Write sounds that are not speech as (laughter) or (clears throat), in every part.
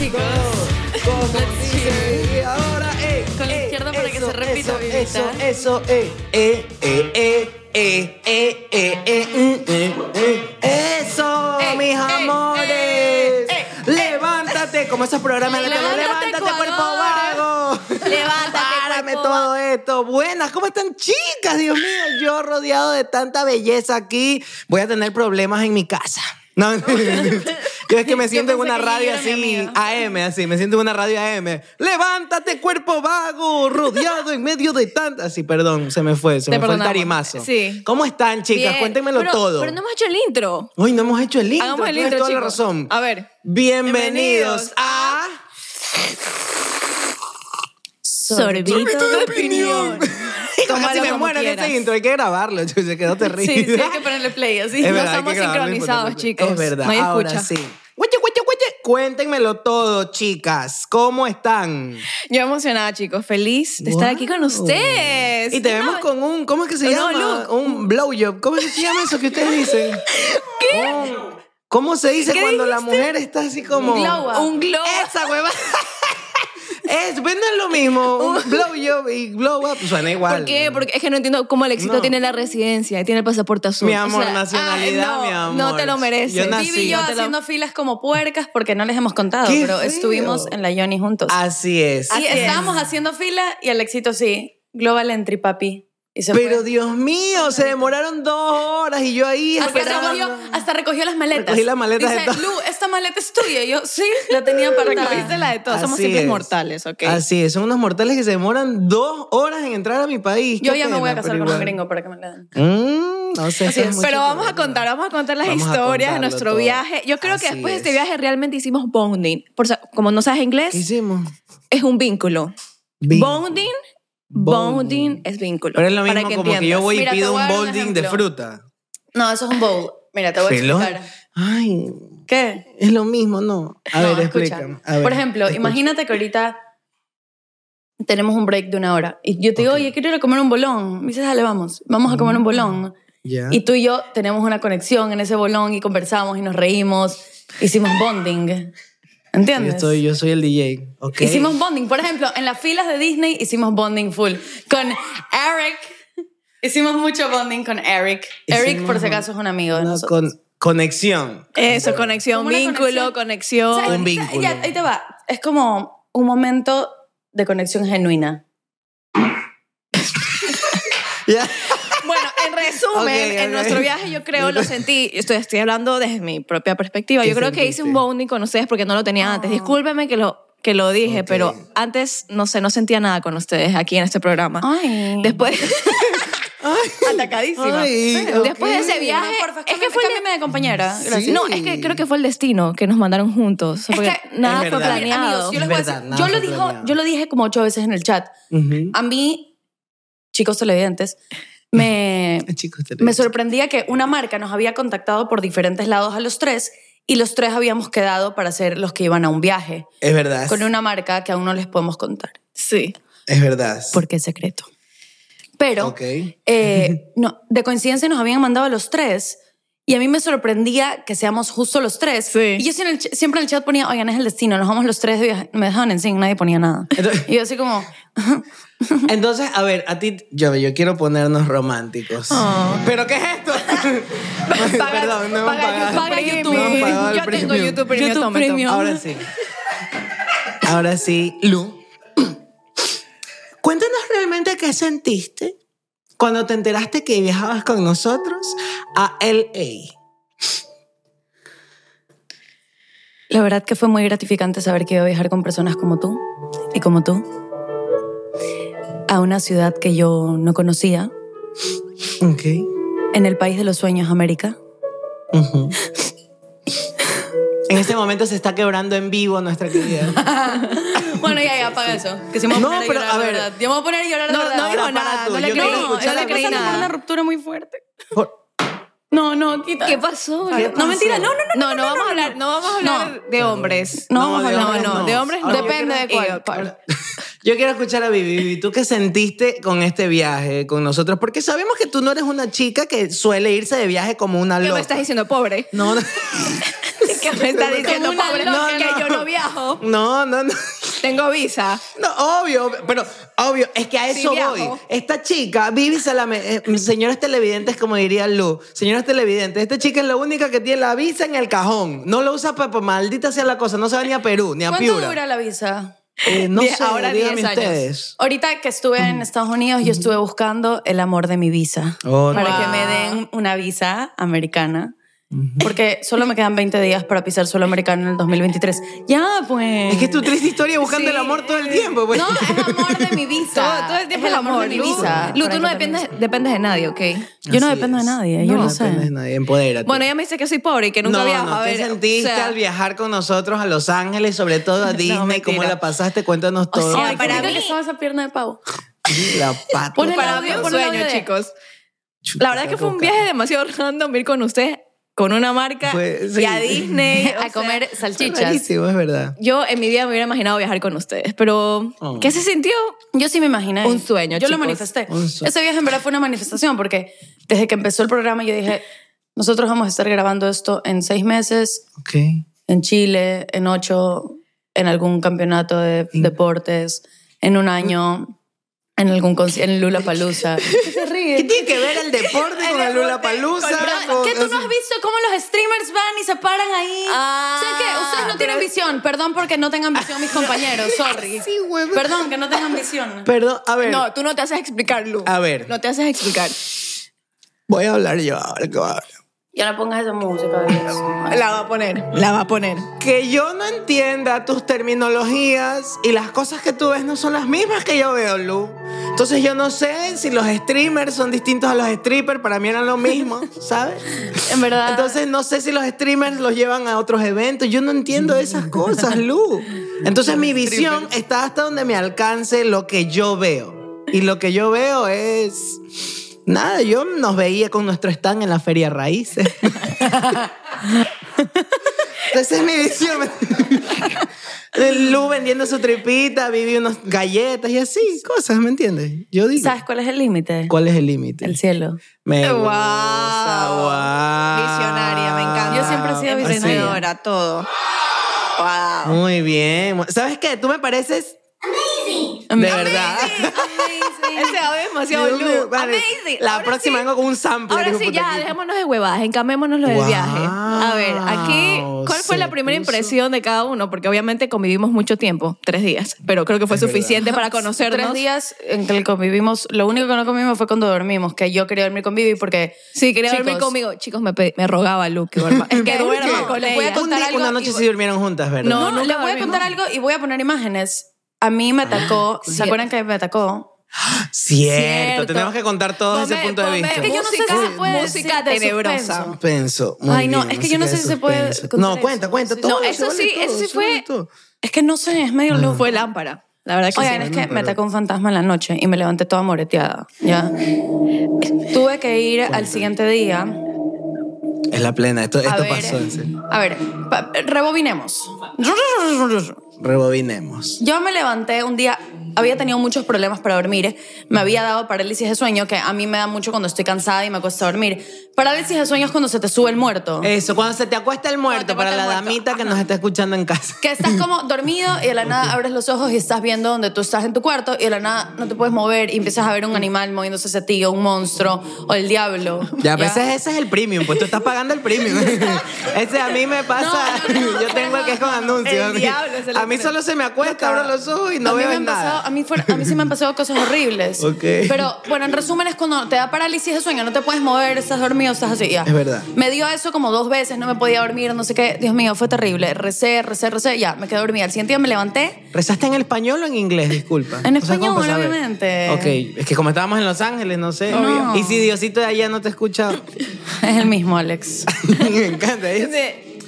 chicos. Como ahora, eh. Con la eh, izquierda para que se repita, Eso, eso, eso, eh, eh. Eh, eh, eh. Eh, eh, eh, eh, mm, eh, eh, Eso, eh, mis amores. levántate, como esos programas de. Levántate, cuerpo vago. Levántate. Párame todo esto. Buenas, ¿cómo están, chicas? Dios mío, yo rodeado de tanta belleza aquí. Voy a tener problemas en mi casa. No, (laughs) (laughs) yo es que me siento en una radio así. AM, así, me siento en una radio AM. Levántate, cuerpo vago, rodeado en medio de tantas. Así, perdón, se me fue, se Te me fue el tarimazo. Sí. ¿Cómo están, chicas? Bien. Pero- todo. Pero no hemos hecho el intro. Hoy no hemos hecho el intro. Hagamos el tienes intro, toda la chicos. razón. A ver. Bienvenidos, Bienvenidos a... Sorbito, de opinión. Casi me muero en ese intro, hay que grabarlo, se quedó terrible. Sí, sí, hay que (laughs) ponerle play así. Es no verdad, estamos sincronizados, chicos. Es verdad, No hay ahora escucha. sí. Cuéntenmelo todo, chicas. ¿Cómo están? Yo emocionada, chicos. Feliz de estar aquí con ustedes. Y te No, vemos con un, ¿cómo es que se No, llama? look. Un blowjob. ¿Cómo es que se llama eso que ustedes dicen? (laughs) ¿Qué? ¿Cómo se dice ¿Qué cuando la mujer está así como... Un glow up. Un glow up. Esa hueva. (laughs) Es, es lo mismo. (laughs) Un blowjob y glow up suena igual. ¿Por qué? Porque es que no entiendo cómo el éxito No. tiene la residencia y tiene el pasaporte azul. Mi amor, O sea, nacionalidad, ay, no, mi amor. No te lo mereces. Yo nací. Vivi y yo No te lo- haciendo filas como puercas porque no les hemos contado, ¡Qué pero estuvimos en la Yoni juntos. Así es. Así es. estábamos haciendo fila y el éxito sí. Global Entry, papi. Pero fue. Dios mío, se demoraron dos horas y yo ahí Hasta recogió, hasta recogió las maletas. Recogí las maletas de Dice, todo. Lu, esta maleta es tuya. Y yo, sí, la tenía para Recogiste la de todos. Somos Así simples es. mortales, ¿ok? Así es, son unos mortales que se demoran dos horas en entrar a mi país. Yo ya me voy a pena, casar con un gringo para que me la den. Mm, no sé, Así es. Pero vamos a contar, vamos a contar las Vamos historias de nuestro todo. viaje. Yo creo que después de este es. viaje realmente hicimos bonding. Por, como no sabes inglés, ¿Qué hicimos? es un vínculo. Vínculo. Bonding, Bonding. bonding es vínculo. Pero es lo para mismo que como que yo entiendas. voy y Mira, pido un a dar un bolding de fruta. No, eso es un bowl. Mira, te voy a explicar. Ay, ¿Qué? es lo mismo, ¿no? A No, ver, escucha. explícame. A ver, Por ejemplo, escucha. imagínate que ahorita tenemos un break de una hora y yo te digo, Ok. oye, quiero ir a comer un bolón. Me dices, dale, vamos, vamos a comer un bolón. Ya. Y tú y yo tenemos una conexión en ese bolón y conversamos y nos reímos. Hicimos bonding. Yo, ¿Entiendes? soy, yo soy el DJ. ok. Hicimos bonding. Por ejemplo, en las filas de Disney hicimos bonding full. Con Eric. Hicimos mucho bonding con Eric. Eric, por si acaso, es un amigo de nosotros. con- conexión. Eso, conexión, vínculo, conexión. conexión. ¿Sabes? Un vínculo. Ya, ahí te va. Es como un momento de conexión genuina. (laughs) Ya. En resumen, Ok, en ok. nuestro viaje yo creo lo sentí, estoy, estoy hablando desde mi propia perspectiva, ¿Qué yo creo que hice un sentiste? bonding con ustedes porque no lo tenía antes. Ah. Discúlpeme que lo, que lo dije, Ok. pero antes, no sé, no sentía nada con ustedes aquí en este programa. Ay. Después... (laughs) Atacadísima. Ay, Después de ese viaje, porfa, es que fue el- de compañera. Gracias. Sí. No, es que creo que fue el destino que nos mandaron juntos. Es que- nada fue planeado. Yo les Es voy a verdad, decir- nada yo fue lo dijo, yo lo dije como ocho veces en el chat. Ujú. A mí, chicos televidentes, me, (laughs) me sorprendía que una marca nos había contactado por diferentes lados a los tres y los tres habíamos quedado para ser los que iban a un viaje Es verdad. con una marca que aún no les podemos contar Sí. Es verdad. porque es secreto. Pero Ok. eh, no, de coincidencia nos habían mandado a los tres y a mí me sorprendía que seamos justo los tres. Sí. Y yo siempre en, el, ch- siempre en el chat ponía, oigan, es el destino, nos vamos los tres de viaje. Me dejaban en nadie ponía nada. Entonces- Y yo así como, (laughs) Entonces, a ver, a ti, yo, yo quiero ponernos románticos. ¿Pero qué es esto? (laughs) Perdón, no paga paga YouTube. No el Yo tengo. YouTube Premium. YouTube. Premium. Ahora sí. Ahora sí, Lu. (clears throat) Cuéntanos realmente qué sentiste cuando te enteraste que viajabas con nosotros a LA. la verdad que fue muy gratificante saber que iba a viajar con personas como tú y como tú a una ciudad que yo no conocía, Ok. en el país de los sueños, América. Ujú. En este momento se está quebrando en vivo nuestra querida. (laughs) Bueno, ya, ya, apaga eso. Que si me voy a No, poner a pero, llorar a de ver. verdad. Yo me voy a poner a llorar de No, verdad. no dijo nada, tú, no le yo creí, no, no la le creí nada. una ruptura muy fuerte. Por- No, no, quita. ¿Qué pasó? ¿Qué No, pasó? mentira, no, no, no. No, no, vamos a hablar, no vamos a hablar de hombres. No, No, vamos a de hablar. hombres no, no. de hombres no. Depende de cuál. Yo quiero escuchar a Vivi. Vivi, ¿tú qué sentiste con este viaje con nosotros? Porque sabemos que tú no eres una chica que suele irse de viaje como una ¿Qué loca. me estás diciendo, pobre? No, no. (laughs) ¿Qué me está diciendo, Como pobre? loca. que yo no viajo. No, no, no. Tengo visa. No, obvio, pero obvio, es que a eso voy. Esta chica, Vivi Salame, eh, señores televidentes, como diría Lu, señores televidentes, esta chica es la única que tiene la visa en el cajón. No lo usa para, maldita sea la cosa, no se va ni a Perú, ni a ¿Cuánto Piura. dura la visa? Eh, no Die- sé, ahora díganme 10 años. ustedes. Ahorita que estuve en Estados Unidos, yo estuve buscando el amor de mi visa. Oh, para wow. que me den una visa americana. Porque solo me quedan 20 días para pisar suelo americano en el 2023. Ya, pues. Es que es tu triste historia buscando Sí. el amor todo el tiempo. Pues. No, es amor de mi (laughs) visa. Todo, todo el tiempo es el amor. de mi visa. Lu, tú no dependes, dependes de nadie, ¿ok? Yo no Así dependo es. de nadie, yo no lo sé. dependes de nadie, empodérate. Bueno, ella me dice que soy pobre y que nunca no, viajo. no, a ver, ¿qué sentiste o sea, al viajar con nosotros a Los Ángeles, sobre todo a (laughs) Disney? mentira. ¿Cómo la pasaste? Cuéntanos todo. sea, Ay, para mí- que estaba esa pierna de pavo. la pata. Pon el para audio, sueño, de- chicos. Chuta, La verdad es que fue un viaje demasiado random ir con usted, con una marca y sí. a Disney. (laughs) a sea, comer salchichas. rarísimo, es verdad. Yo en mi vida me hubiera imaginado viajar con ustedes, pero Oh. ¿qué se sintió? Yo sí me imaginé. Un sueño, Yo lo chicos. manifesté. Un sueño. Ese viaje en verdad fue una manifestación porque desde que empezó el programa yo dije, nosotros vamos a estar grabando esto en seis meses, Ok. en Chile, en ocho, en algún campeonato de deportes, en un año, en algún conci- en Lula Palusa. (laughs) ¿Qué tiene que ver el deporte con (laughs) el Lula Palusa? ¿Qué tú no has visto cómo los streamers van y se paran ahí? Ah, ¿Sabes qué? Ustedes no tienen visión. Perdón porque no tengan visión mis (laughs) compañeros. Sorry. Sí, güey. Perdón que no tengan visión. Perdón, a ver. No, tú no te haces explicar, Lu. A ver. No te haces explicar. Voy a hablar yo ahora. Ya no pongas esa música. (laughs) La va a poner, la va a poner. Que yo no entienda tus terminologías y las cosas que tú ves no son las mismas que yo veo, Lu. Entonces yo no sé si los streamers son distintos a los strippers, para mí eran lo mismo, (laughs) ¿sabes? En verdad. Entonces no sé si los streamers los llevan a otros eventos, yo no entiendo esas cosas, Lu. Entonces mi visión está hasta donde me alcance lo que yo veo. Y lo que yo veo es... Nada, yo nos veía con nuestro stand en la Feria Raíces. (laughs) Esa es mi visión. Lu vendiendo su tripita, Vivi unas galletas y así, cosas, ¿me entiendes? Yo digo. ¿Sabes cuál es el límite? ¿Cuál es el límite? El cielo. Me Wow. gusta, wow. Visionaria, me encanta. Yo siempre he sido Así. visionaria. todo. Wow. Muy bien. ¿Sabes qué? Tú me pareces... De verdad. Ese audio es demasiado Lu. vale. Amazing. La Ahora próxima sí. vengo con un sample. Ahora sí, ya, dejémonos de huevadas, encamémonos lo del Wow. viaje. A ver, aquí, ¿cuál fue Se la primera puso- impresión de cada uno? Porque obviamente convivimos mucho tiempo, tres días, pero creo que fue Es verdad. suficiente para conocernos. Tres días en que convivimos. Lo único que no comimos fue cuando dormimos, que yo quería dormir con Vivi porque. Sí, quería Chicos. dormir conmigo. Chicos, me, me rogaba Luke (laughs) que duerma. Es que duerma con Les voy a ella. contar Un día- algo una noche y- sí durmieron juntas, ¿verdad? No, nunca les voy a contar algo y voy a poner imágenes. A mí me atacó. ¿Se acuerdan que me atacó? Cierto, Cierto. tenemos que contar todo desde ese punto de vista. Es que yo no sé si Música- se puede música decir de tenebrosa. suspenso. Suspenso. Muy Ay, no, bien, es que yo no sé si se puede contar No, eso. cuenta, cuenta. Sí, todo, no, eso vale sí, todo, eso sí fue- todo. Es que no sé, es medio loco. Fue lámpara. La verdad que Oigan, sí. es que me atacó un fantasma en la noche y me levanté toda moreteada. ¿ya? Tuve que ir al siguiente día. Es la plena, esto, A esto ver, pasó. en serio. a ver, rebobinemos. Rebobinemos. Yo me levanté un día, había tenido muchos problemas para dormir. Me había dado parálisis de sueño, que a mí me da mucho cuando estoy cansada y me cuesta dormir. Parálisis de sueño es cuando se te sube el muerto. Eso, cuando se te acuesta el muerto, para la muerto, damita que ajá. nos está escuchando en casa. Que estás como (laughs) dormido y de la nada abres los ojos y estás viendo donde tú estás en tu cuarto y de la nada no te puedes mover y empiezas a ver un animal moviéndose hacia ti o un monstruo o el diablo. Ya, pero ese, ese es el premium, pues tú estás pagando el premium. (laughs) ese a mí me pasa, No, no, no, (laughs) yo tengo que es con anuncios. El diablo a mí solo se me acuesta, abro los ojos y no a veo nada. Pasado, a mí, a mí sí me han pasado cosas horribles. (laughs) Ok. Pero bueno, en resumen es cuando te da parálisis de sueño, no te puedes mover, estás dormido, estás así, ya. Es verdad. Me dio eso como dos veces, no me podía dormir, no sé qué. Dios mío, fue terrible. Recé, recé, recé, ya, me quedé dormida. Al siguiente día me levanté. ¿Rezaste en español o en inglés? Disculpa. En O sea, ¿cómo español, obviamente. Ok, es que como estábamos en Los Ángeles, no sé. Obvio. Y si Diosito de allá no te escucha, (laughs) Es el mismo, Alex. (laughs) me encanta. ¿eh?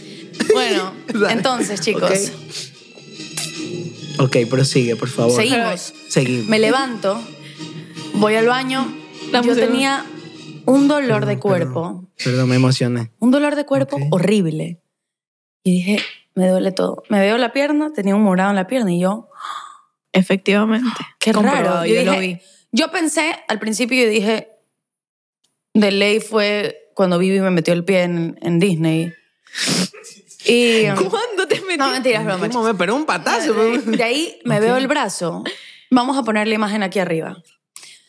Bueno, entonces, chicos, ok, prosigue, por favor. seguimos. Seguimos. Me levanto, voy al baño. Yo tenía un dolor de cuerpo. Perdón, me emocioné. Un dolor de cuerpo horrible. Y dije, me duele todo. Me veo la pierna, tenía un morado en la pierna y yo, Efectivamente. (gasps) qué raro. Yo, yo lo vi. yo pensé, al principio yo dije, de ley fue cuando Vivi me metió el pie en, en Disney. Y, (laughs) ¿Cuándo no, mentiras, broma. ¿Qué momento? Pero un patazo. De, de ahí me veo el brazo. Vamos a poner la imagen aquí arriba.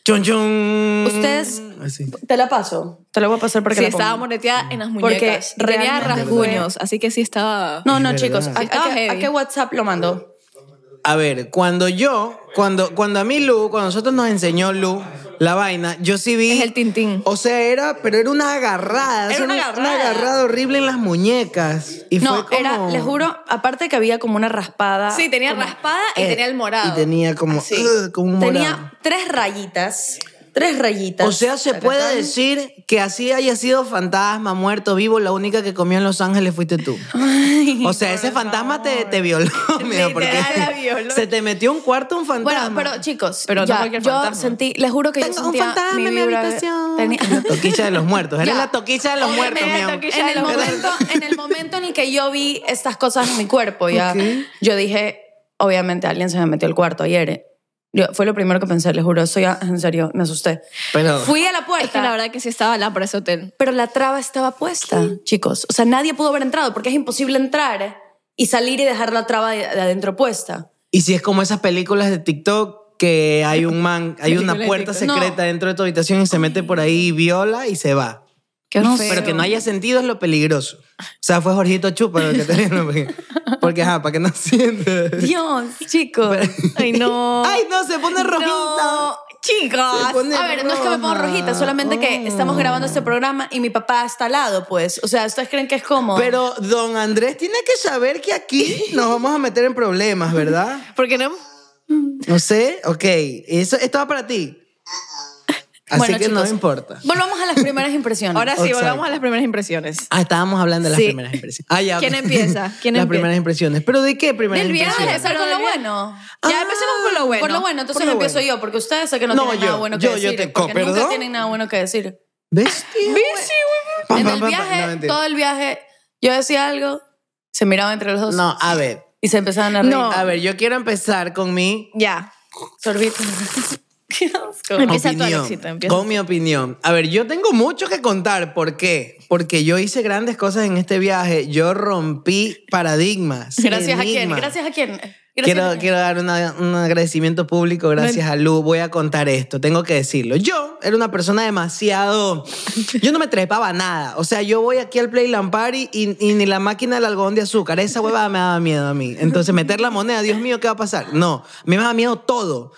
Chun, chun. Ustedes- Así. Te la paso. Te la voy a pasar porque Sí, la estaba moreteada en las muñecas. Porque tenía rasguños, así que sí estaba... No, no, Es chicos. verdad. ¿A, Sí, estaba a qué, heavy. a qué WhatsApp lo mando? A ver, cuando yo, cuando, cuando a mí Lu, cuando nosotros nos enseñó Lu la vaina, yo sí vi. Es el tintín. O sea, era, pero era una agarrada. Era o sea, una agarrada. agarrada horrible en las muñecas. Y No, fue como... era, les juro, aparte que había como una raspada. Sí, tenía como- raspada y Eh, tenía el morado. Y tenía como, como un morado. Tenía tres rayitas. Tres rayitas. O sea, se puede decir que así haya sido fantasma, muerto, vivo, la única que comió en Los Ángeles fuiste tú. o sea, ese fantasma te, te violó, (laughs) mira, porque la violó. se te metió un cuarto un fantasma. Bueno, pero chicos, Pero no ya, cualquier yo sentí, les juro que yo Tengo un sentía fantasma mi en mi habitación. tenía- La toquilla de los muertos. Eres Ya. la toquilla de los muertos, mi amor. en el, momento, en el momento en el que yo vi estas cosas en mi cuerpo, ya, Ok. yo dije, obviamente alguien se me metió al cuarto ayer. Yo, fue lo primero que pensé, les juro, eso ya, en serio, me asusté. Pero Fui a la puerta, Es que la verdad que sí estaba la por ese hotel. pero la traba estaba puesta, chicos. O sea, nadie pudo haber entrado porque es imposible entrar y salir y dejar la traba de, de adentro puesta. Y si es como esas películas de TikTok que hay un man, hay (laughs) una puerta secreta dentro de tu habitación y se mete por ahí y viola y se va. Qué No feo. Pero que no haya sentido es lo peligroso. O sea, fue Jorgito Chupa lo que te digo, porque, porque ajá, para que no sientas. Dios, chicos. Ay, no. (laughs) Ay, no, se pone rojita. No, chicos. A ver, no es que me pongo roja. rojita, solamente que estamos grabando este programa y mi papá está al lado, pues. O sea, ¿ustedes creen que es como...? Pero don Andrés tiene que saber que aquí nos vamos a meter en problemas, ¿verdad? (laughs) Porque no. No sé, ok. Eso, esto va para ti. Así Bueno, que no chicos, importa. Volvamos a las primeras (laughs) impresiones. Ahora sí, Exacto. volvamos a las primeras impresiones. Ah, estábamos hablando de las Sí. primeras impresiones. Ah, ya. ¿Quién empieza? (laughs) ¿Quién las empieza? primeras impresiones. ¿Pero de qué primeras Del viaje, impresiones? empezar con lo bueno. Ya empecemos por lo bueno. Por lo bueno, entonces lo empiezo bueno. yo, porque ustedes sé que no, No, tienen yo, nada bueno que yo, yo decir. te- porque nunca ¿perdón? tienen nada bueno que decir. ¿Ves? tío? En el (laughs) viaje, no, todo el viaje, yo decía algo, se miraban entre los dos No, a ver. y se empezaban a reír. No. A ver, yo quiero empezar con mi Ya. Sorbito. Qué asco. Empieza tú, opinión. Alexito, empieza Con mi opinión. A ver, yo tengo mucho que contar. ¿Por qué? Porque yo hice grandes cosas en este viaje. Yo rompí paradigmas. Gracias a quién, enigmas. gracias a quién. Gracias Quiero, a quién. quiero dar una- un agradecimiento público gracias a Lu. Voy a contar esto, tengo que decirlo. Yo era una persona demasiado... Yo no me trepaba nada. O sea, yo voy aquí al Playland Party y, y ni la máquina del algodón de azúcar. Esa huevada me daba miedo a mí. Entonces, meter la moneda, Dios mío, ¿qué va a pasar? No, a mí me daba miedo todo.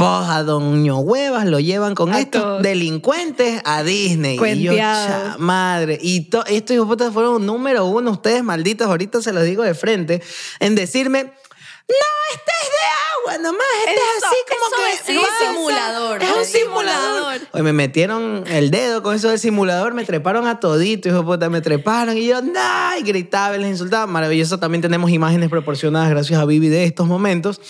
Pues a Doño Huevas lo llevan con A estos todos. delincuentes a Disney. Y yo, Cuenteados. cha, madre. Y to- estos hijos fueron número uno, ustedes malditos, ahorita se los digo de frente, en decirme, no, este es de agua, nomás, este Eso, es así como que... es un simulador, Es un simulador. Oye, me metieron el dedo con eso del simulador, me treparon a todito, hijo puta, me treparon y yo, no, y gritaba y les insultaba. Maravilloso, también tenemos imágenes proporcionadas gracias a Vivi de estos momentos.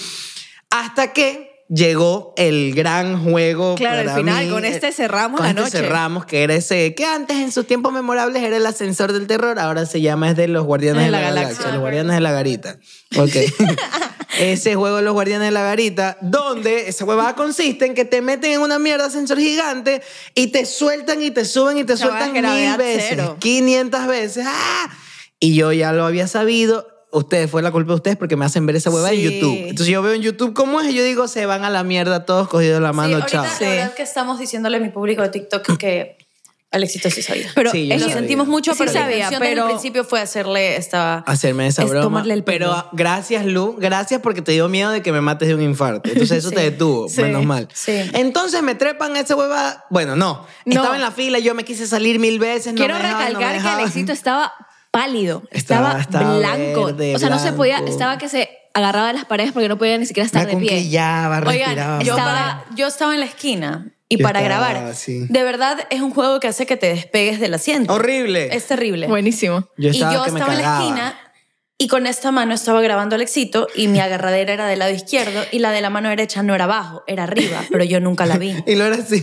Hasta que llegó el gran juego. Claro, al final, mí. con este cerramos Con la este noche. cerramos, que era ese, que antes en sus tiempos memorables era el ascensor del terror, ahora se llama es de los Guardianes de la, Galaxia, los Guardianes de la Garita. Ok. (laughs) ese juego de los Guardianes de la Garita, donde esa huevada consiste en que te meten en una mierda ascensor gigante y te sueltan y te suben y te sueltan mil veces, cero. 500 veces. ¡Ah! Y yo ya lo había sabido. Ustedes, fue la culpa de ustedes porque me hacen ver esa huevada Sí. en YouTube. Entonces yo veo en YouTube cómo es y yo digo, se van a la mierda todos cogidos la mano, sí, ahorita chao. la verdad que estamos diciéndole a mi público de TikTok que Alexito sí sabía. Pero Sí, lo sabía. sentimos mucho, Sí pero la sabía, intención desde pero- el principio fue hacerle esta... hacerme esa es broma. tomarle el pelo. Pero gracias, Lu. Gracias porque te dio miedo de que me mates de un infarto. Entonces eso (laughs) Sí, te detuvo, sí, menos mal. sí. Entonces me trepan esa hueva. Bueno, no. No. Estaba en la fila, yo me quise salir mil veces. no Quiero me dejaban, no me recalcar que. Alexito estaba pálido, Estaba- estaba, estaba blanco. verde, o sea, no se podía, estaba que se agarraba de las paredes porque no podía ni siquiera estar Me de pie. Oigan, yo, Estaba- yo estaba en la esquina y Yo para estaba, grabar, sí. de verdad es un juego que hace que te despegues del asiento. Horrible. Es terrible. Buenísimo. Yo y yo que me estaba en la esquina y con esta mano estaba grabando al éxito y mi agarradera era del lado izquierdo y la de la mano derecha no era abajo, era arriba, pero yo nunca la vi. (laughs) Y lo era así.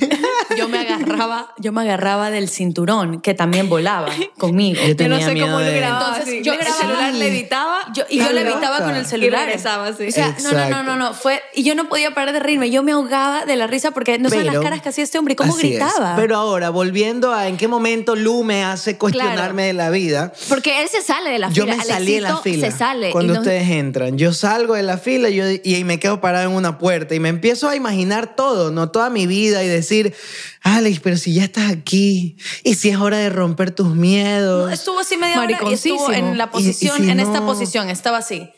yo me agarraba, yo me agarraba del cinturón que también volaba conmigo. Yo Yo no tenía sé miedo cómo lo de- grababa. Entonces, así. yo El grababa- celular Sí. levitaba Yo, y yo levitaba con el y celular. regresaba así. O sea, no, no, no, no, no, fue y yo no podía parar de reírme, yo me ahogaba de la risa porque no saben las caras que hacía este hombre y cómo Así es. gritaba. Pero ahora, volviendo a en qué momento Lu me hace cuestionarme de la vida. Porque él se sale de la Yo fila. me salí de la fila. Se sale. Cuando y no- ustedes entran. Yo salgo de la fila yo, y me quedo parado en una puerta y me empiezo a imaginar todo, ¿no? Toda mi vida y decir, Alex, pero si ya estás aquí y si es hora de romper tus miedos. Estuvo así media hora y estuvo en la Y- y posición, si en esta no- posición, estaba así.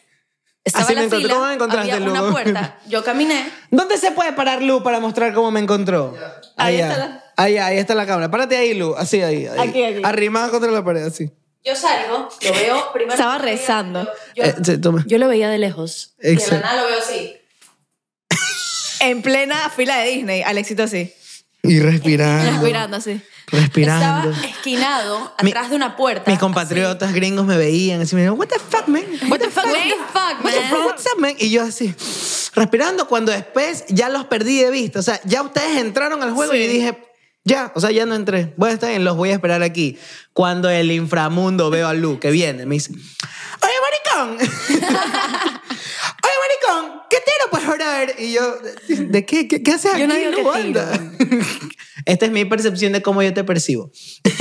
Estaba Así en la me encontré. fila, ¿Cómo me encontraste, había una Lu? puerta, yo caminé. ¿Dónde se puede parar Lu para mostrar cómo me encontró? Ahí Allá. está la- Ahí, ahí está la cámara. Párate ahí, Lu. Así, ahí. ahí. Aquí, aquí. Arrimada contra la pared, así. Yo salgo, lo veo (laughs) primero. Estaba rezando. Yo, Eh, sí, toma. yo lo veía de lejos. Y de la Exacto. nada lo veo así. (laughs) En plena fila de Disney. Alexito así. Y respirando. (laughs) Respirando así. Respirando. Estaba esquinado Mi- atrás de una puerta. Mis compatriotas gringos me veían así, me dijeron, what the fuck, man? What the fuck, what the fuck, What the man? fuck, what's up, man? Y yo así, respirando cuando después ya los perdí de vista. O sea, ya ustedes entraron al juego Sí. y dije, ya, o sea, ya no entré. Bueno, está bien, los voy a esperar aquí. Cuando el inframundo veo a Lu que viene, me dice, oye, maricón. (laughs) Oye, maricón, ¿qué tiro pues brother? Y yo, ¿de qué? ¿Qué, qué haces aquí? Yo no digo Lu? tiro. Anda. (laughs) Esta es mi percepción de cómo yo te percibo. (laughs)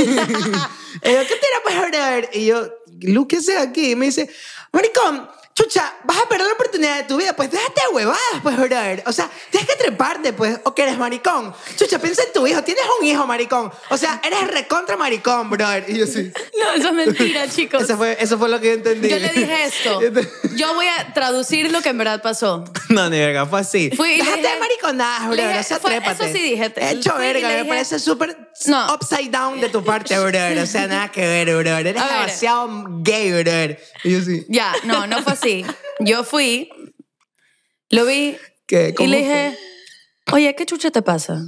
Y yo, ¿qué tira pues brother? Y yo, Lu, ¿qué haces aquí? Y me dice, maricón, chucha, vas a perder la oportunidad de tu vida, pues déjate de huevadas, pues, brother. O sea, tienes que treparte, pues, o que eres maricón. Chucha, piensa en tu hijo, tienes un hijo, maricón. O sea, eres recontra maricón, brother. Y yo sí. (laughs) No, eso es mentira, (laughs) chicos. Eso fue, eso fue lo que yo entendí. Yo le dije esto. (laughs) Yo voy a traducir lo que en verdad pasó. No, ni verga, fue así. Fui Déjate dije- de mariconadas, brother. dije- O sea, fue- trépate. eso sí dije. He hecho verga, me parece súper No. upside down de tu parte, brother. O sea, nada que ver, brother. Eres ver. demasiado gay, brother. Y yo sí. Ya, no, no fue así. Yo fui, lo vi ¿Qué? y ¿Cómo le dije, oye, ¿qué chucha te pasa?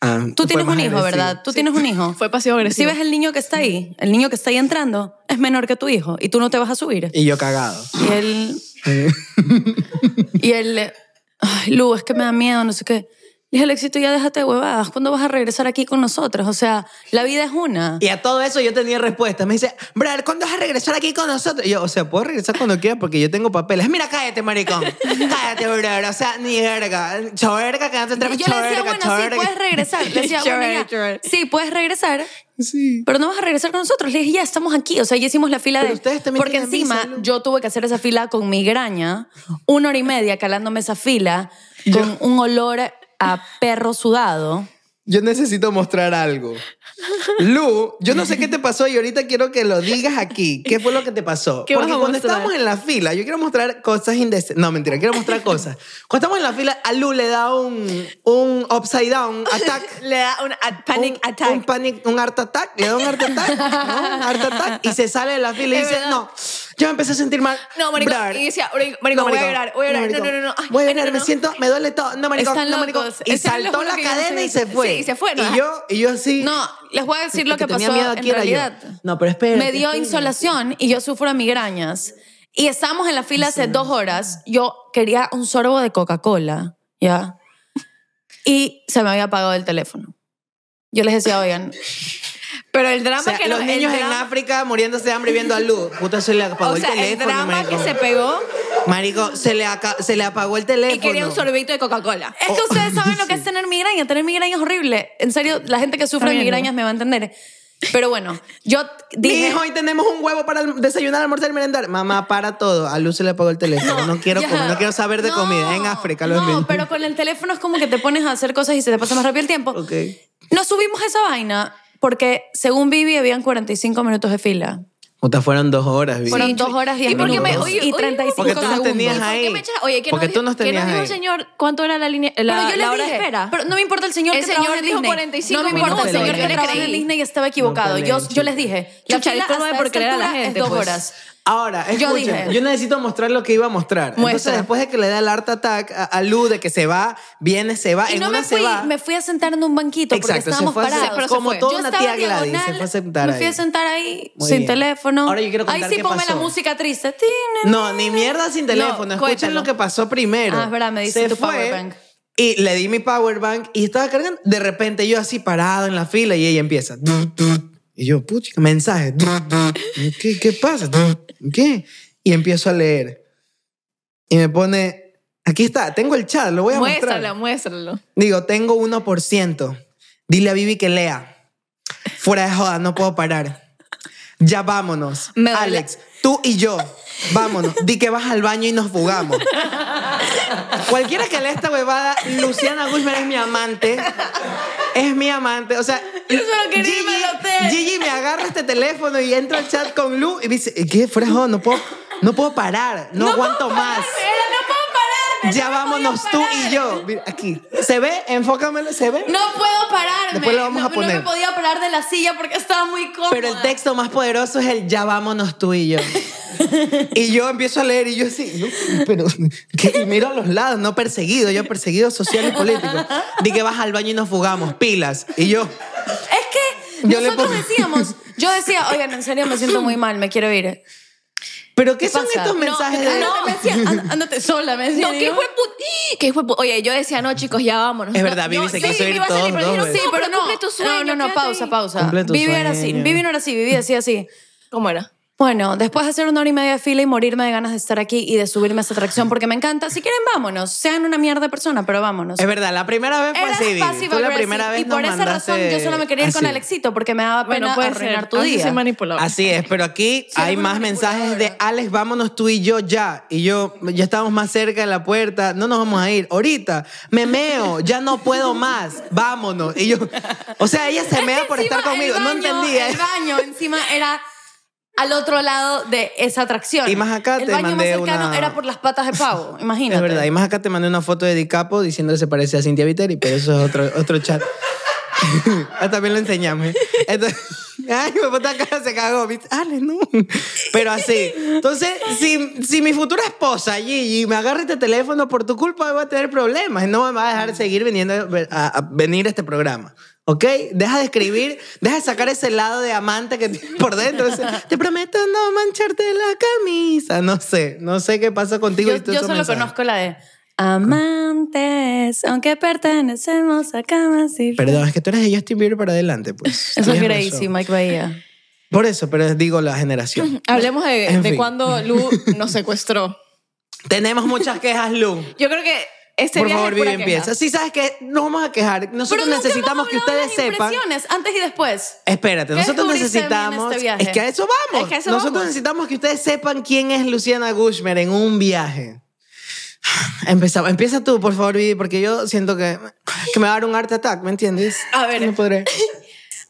Ah, Tú fue tienes un hijo, agresivo. ¿verdad? Tú tienes un hijo. Fue pasivo Si agresivo. ves el niño que está ahí, el niño que está ahí entrando, es menor que tu hijo y tú no te vas a subir. Y yo cagado. Y él, (laughs) y él, ay, Lu, es que me da miedo, no sé qué. Dije, Alexito, ya déjate de huevadas. ¿Cuándo vas a regresar aquí con nosotros? O sea, la vida es una. Y a todo eso yo tenía respuesta. Me dice, brother, ¿cuándo vas a regresar aquí con nosotros? Y yo, o sea, puedo regresar cuando quiera porque yo tengo papeles. Mira, cállate, maricón. (laughs) cállate, brother. O sea, ni verga. Choverga, que no te entregas yo le decía, choverga, bueno, sí, choverga. puedes regresar. Le decía, (laughs) bueno, ya, sí, puedes regresar, Sí. pero no vas a regresar con nosotros. Le dije, ya estamos aquí. O sea, ya hicimos la fila Pero de. ustedes también Porque encima yo tuve que hacer esa fila con migraña, una hora y media calándome esa fila, con un olor a perro sudado. Yo necesito mostrar algo. Lu, yo no sé qué te pasó y ahorita quiero que lo digas aquí. ¿Qué fue lo que te pasó? ¿Qué Porque cuando estábamos en la fila, yo quiero mostrar cosas indecentes. No, mentira, quiero mostrar cosas. Cuando estamos en la fila, a Lu le da un, un upside down attack. (laughs) Le da un a- panic un, attack. Un panic, un art attack. Le da un art attack. ¿no? Un art attack. Y se sale de la fila y dice, verdad. no, yo me empecé a sentir mal. No, marico. Brother. Y decía, marico, marico, voy a llorar, voy a llorar. No, no, no, no. Ay, voy a llorar, no, me no. siento, me duele todo. No, marico, Están no, marico. locos. Y Están saltó la cadena y se fue. Sí, se fue, ¿no? Y yo, y yo así. No, les voy a decir lo que pasó en realidad. No, pero espérate, Me dio insolación y yo sufro de migrañas. Y estábamos en la fila hace dos horas. Yo quería un sorbo de Coca-Cola, ¿ya? Y se me había apagado el teléfono. Yo les decía, oigan, Pero el drama O sea, que los el niños en drama- África muriéndose de hambre viendo a luz. Puta, se le apagó O sea, el el teléfono. drama marico. que se pegó Marico, se le, se le apagó el teléfono. y quería un sorbito de Coca-Cola. es que ustedes (laughs) saben lo que es tener migraña. Tener migraña es horrible. En serio, la gente que sufre bien, migrañas me va a entender. Pero bueno, yo Mi dije... hijo, hoy tenemos un huevo para el- desayunar, almorzar y merendar. Mamá, para todo. A Luz se le apagó el teléfono. No, quiero ya. comer, no quiero saber de No, comida. En África lo No, mismo. pero con el teléfono es como que te pones a hacer cosas y se te pasa más rápido el tiempo. Ok. Nos subimos a esa vaina porque, según Vivi, habían 45 minutos de fila. Puta, fueron dos horas, vi. Fueron dos horas, 10 ¿Y qué me- minutos oye, y oye, 35 Porque tú nos segundos. tenías ¿Por ahí. qué me echas- Oye, ¿qué Porque nos, tú nos ¿qué nos dijo el señor? ¿Cuánto era la, línea, la, Pero yo la les hora dije, de espera? Pero no me importa el señor El que señor trabaja en dijo Disney. 45 No me importa el minutos. señor No que trabaja en. Disney y estaba equivocado. No yo, yo les dije, Chucha, la fila hasta esta a la gente, es dos pues. horas. Ahora, Yo escuchen, dije- yo necesito mostrar lo que iba a mostrar. Muestra. Entonces, después de que le da el art attack a, a Lu, de que se va, viene, se va, Y en no una me fui, se va. me fui a sentar en un banquito porque Exacto, se estábamos parados. pero se como fue. toda Yo una tía Gladys, se diagonal, fue a sentar Me fui ahí. a sentar ahí Muy sin bien. teléfono. Ahora yo quiero contar Ahí sí qué ponme la pasó. música triste. No, ni mierda sin teléfono. Escuchen cuéntalo. lo que pasó primero. Ah, es verdad, me dice Se tu fue, powerbank. Y le di mi power bank y estaba cargando. De repente yo así parado en la fila y ella empieza. Y yo, pucha, mensaje. (laughs) ¿Qué, qué pasa? ¿Qué? Y empiezo a leer. Y me pone, aquí está, tengo el chat, lo voy a Muéstralo, mostrar. muéstralo. Digo, tengo 1%. Dile a Vivi que lea. Fuera de joda, no puedo parar. Ya vámonos. Me duele. Alex, tú y yo, vámonos. Di que vas al baño y nos fugamos. Cualquiera que lea esta huevada, Luciana Guzmán es mi amante. Es mi amante. O sea, Yo solo quería irme al hotel. Gigi me agarra este teléfono y entra al chat con Lu y me dice, ¿qué? Fuera no puedo, no puedo parar. No, aguanto más. Era, no puedo pararme. Ya no vámonos tú y yo. Mira, aquí. ¿Se ve? Enfócamelo, ¿se ve? No puedo pararme. Después lo vamos no, a poner. No me podía parar de la silla porque estaba muy cómoda. Pero el texto más poderoso es el ya vámonos tú y yo. (laughs) (laughs) y yo empiezo a leer y yo así, "No, pero ¿qué?". Y miro a los lados, no perseguido, yo perseguido social y político. Di que vas al baño y nos fugamos, pilas. Y yo, Es que Yo le nosotros pongo- decíamos, yo decía, oigan, en serio me siento muy mal, me quiero ir. ¿pero qué, son pasa? estos No, mensajes de.? Ándate, me decía, "Ánd- ándate sola, me decía. No, ¿qué yo. fue put- ¿Qué fue pu- Oye, yo decía, no, chicos, ya vámonos. Es No, verdad, Vivi no, se sí, quiso ir salir, todos pero dijeron, sí, pero no, cumple tu sueño. No, no, no, pausa, pausa. Vivi era así. Vivi no era así, Vivi decía así. ¿Cómo era? Bueno, después de hacer una hora y media de fila y morirme de ganas de estar aquí y de subirme a esta atracción porque me encanta, si quieren vámonos, sean una mierda de persona, pero vámonos. Es verdad, la primera vez fue Eras así, Vivi. passive Tú la aggressive, primera vez y por esa razón mandaste yo solo me quería ir con así. Alexito porque me daba pena Bueno, puede arruinar ser. tu Así día. Así es, pero aquí Sí, hay eres una más mensajes de manipuladora. Alex, vámonos tú y yo ya. Y yo, ya estamos más cerca de la puerta, no nos vamos a ir. Ahorita, me meo, ya no puedo más, vámonos. Y yo, o sea, ella se mea por estar Encima, conmigo, el no baño- entendía. El baño encima era al otro lado de esa atracción. Y más acá el te baño mandé más cercano una- era por las patas de pavo, (laughs) imagínate. Es verdad, y más acá te mandé una foto de Dicapo diciendo que se parece a Cintia Viteri, pero eso es otro, (laughs) otro chat. (laughs) ah, también lo enseñamos. Entonces, ay, mi puta cara se cagó. Ale, no. Pero así. Entonces, si, si mi futura esposa, Gigi, me agarra este teléfono por tu culpa, voy a tener problemas. No me va a dejar seguir viniendo a, a venir a este programa. ¿Ok? Deja de escribir, deja de sacar ese lado de amante que tienes por dentro. Ese, Te prometo no mancharte la camisa. No sé, no sé qué pasa contigo. Yo, y solo mensajes. conozco la de amantes, aunque pertenecemos a camas y... Perdón, es que tú eres de Justin Bieber para adelante, pues. (laughs) Eso es razón. Mike Bahía. Por eso, pero digo la generación. (laughs) Hablemos de, de cuando Lu nos secuestró. (laughs) Tenemos muchas quejas, Lu. Yo creo que este Por favor, Vivi, empieza. Sí, ¿sabes qué? Nos vamos a quejar. Nosotros Pero necesitamos que de ustedes las sepan... impresiones, antes y después. Espérate, ¿Qué nosotros necesitamos... este viaje? es que a eso vamos. Es que a eso nosotros vamos. necesitamos que ustedes sepan quién es Luciana Gushmer en un viaje. (sighs) Empezamos. Empieza tú, por favor, Vivi, porque yo siento que, que me va a dar un heart attack, ¿me entiendes? A ver. No podré. (laughs)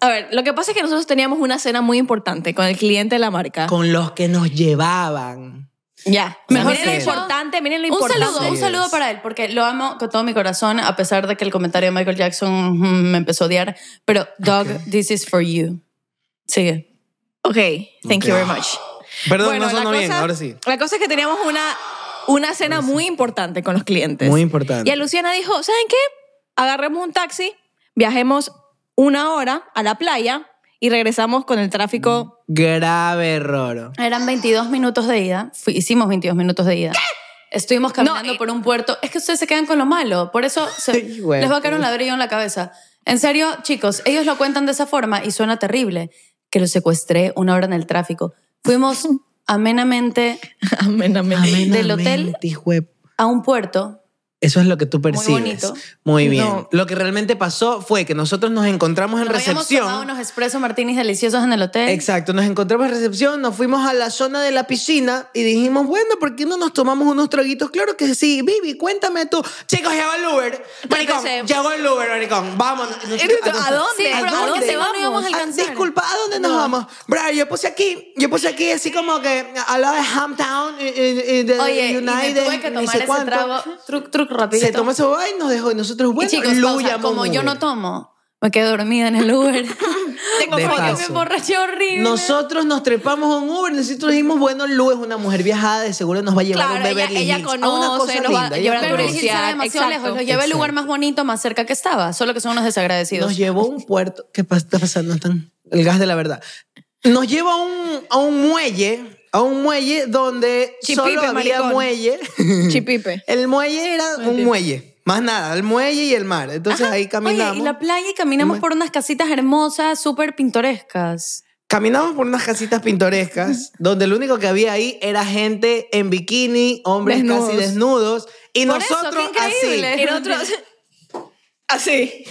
A ver, lo que pasa es que nosotros teníamos una cena muy importante con el cliente de la marca. Con los que nos llevaban. Ya. Mejor miren lo importante, miren lo Un importante. saludo, un saludo es. para él, porque lo amo con todo mi corazón, a pesar de que el comentario de Michael Jackson mm, me empezó a odiar. Pero, Dog, this is for you. Sigue. Ok, thank Ok. you very much. Perdón, Bueno, no sonó bien, ahora sí. La cosa es que teníamos una, una cena muy importante con los clientes. Muy importante. Y a Luciana dijo, ¿saben qué? Agarremos un taxi, viajemos una hora a la playa y regresamos con el tráfico. Grave error. Eran 22 minutos de ida. Fui- hicimos 22 minutos de ida. Estuvimos caminando No, por un puerto. Es que ustedes se quedan con lo malo. Por eso se- (laughs) güey. les va a caer un ladrillo en la cabeza. En serio, chicos, ellos lo cuentan de esa forma y suena terrible. Que los secuestré una hora en el tráfico. Fuimos (laughs) amenamente Amén, amén. Del hotel. Amenamente, a un puerto. Eso es lo que tú percibes. bonito. Muy bien. No. Lo que realmente pasó fue que nosotros nos encontramos en Nos habíamos tomado recepción. unos martinis deliciosos en el hotel. Exacto, nos encontramos en recepción, nos fuimos a la zona de la piscina y dijimos, bueno, ¿por qué no nos tomamos unos traguitos? Claro que sí, Vivi, cuéntame tú. Chicos, llegó el Uber. Maricón, llegó el Uber, maricón. Vámonos. ¿A dónde? Sí, ¿A dónde no íbamos a Ah, alcanzar. disculpa, ¿a dónde nos vamos? Bro, yo puse aquí, yo puse aquí así como que a la de Hamtown y, y- y de Oye, y United. me tuve que ni tomar ese cuánto. trago. Truc, truc, rapidito. Se tomó ese boba y nos dejó. Y nosotros, bueno, y chicos, Lu pausa, como yo no tomo, me quedé dormida en el Uber. (laughs) Tengo De paso. me emborraché horrible. Nosotros nos trepamos a un Uber, nosotros dijimos, bueno, Lu es una mujer viajada, de seguro nos va a llevar a un Claro, ella- Beverly ella Hills. a una conoce, cosa nos va a linda. llevar a Beverly conoce. Demasiado lejos. Los llevé al lugar más bonito, más cerca que estaba. Solo que son unos desagradecidos. Nos llevó a un puerto. ¿Qué está pasando? El gas de la verdad. Nos llevó a un, a un muelle, a un muelle donde Chipipe, solo había maricón. muelle. (laughs) Chipipe. El muelle era un muelle. Más nada, el muelle y el mar. Entonces ahí caminamos. Oye, y la playa y caminamos por unas casitas hermosas, súper pintorescas. Caminamos por unas casitas pintorescas (laughs) donde lo único que había ahí era gente en bikini, hombres Desnudos. casi desnudos y Por eso, nosotros qué así. Y nosotros, (laughs) así.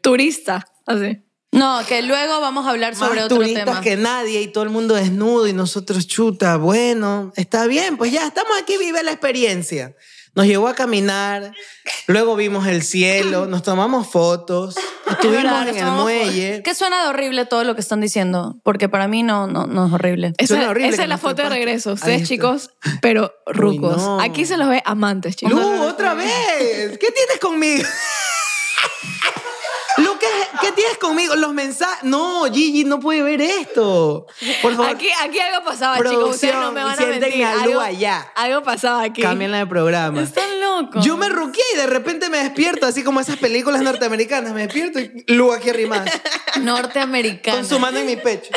Turista, así. No, que luego vamos a hablar sobre Más otro turistas tema. que nadie y todo el mundo desnudo y nosotros chuta. Bueno, está bien, pues ya estamos aquí, vive la experiencia. Nos llevó a caminar, luego vimos el cielo, nos tomamos fotos, (laughs) Es estuvimos verdad, en el muelle. Que suena de horrible todo lo que están diciendo, porque para mí no, no, no es horrible. Suena Esa, horrible esa es la foto de regreso. Ustedes, chicos, pero rucos. no. Aquí se los ve amantes, chicos. Lu, otra vez. ¿Qué tienes conmigo? (laughs) ¿qué, tienes conmigo? Los mensajes. No, Gigi no puede ver esto. Por favor, Aquí, aquí algo pasaba, chicos. Ustedes no me van a mentir. Algo, allá. algo pasaba aquí. cámbienla de programa. Están locos. Yo me ruqué y de repente me despierto, así como esas películas norteamericanas. Me despierto y Lu aquí arrimada, Norteamericana. con su mano en mi pecho.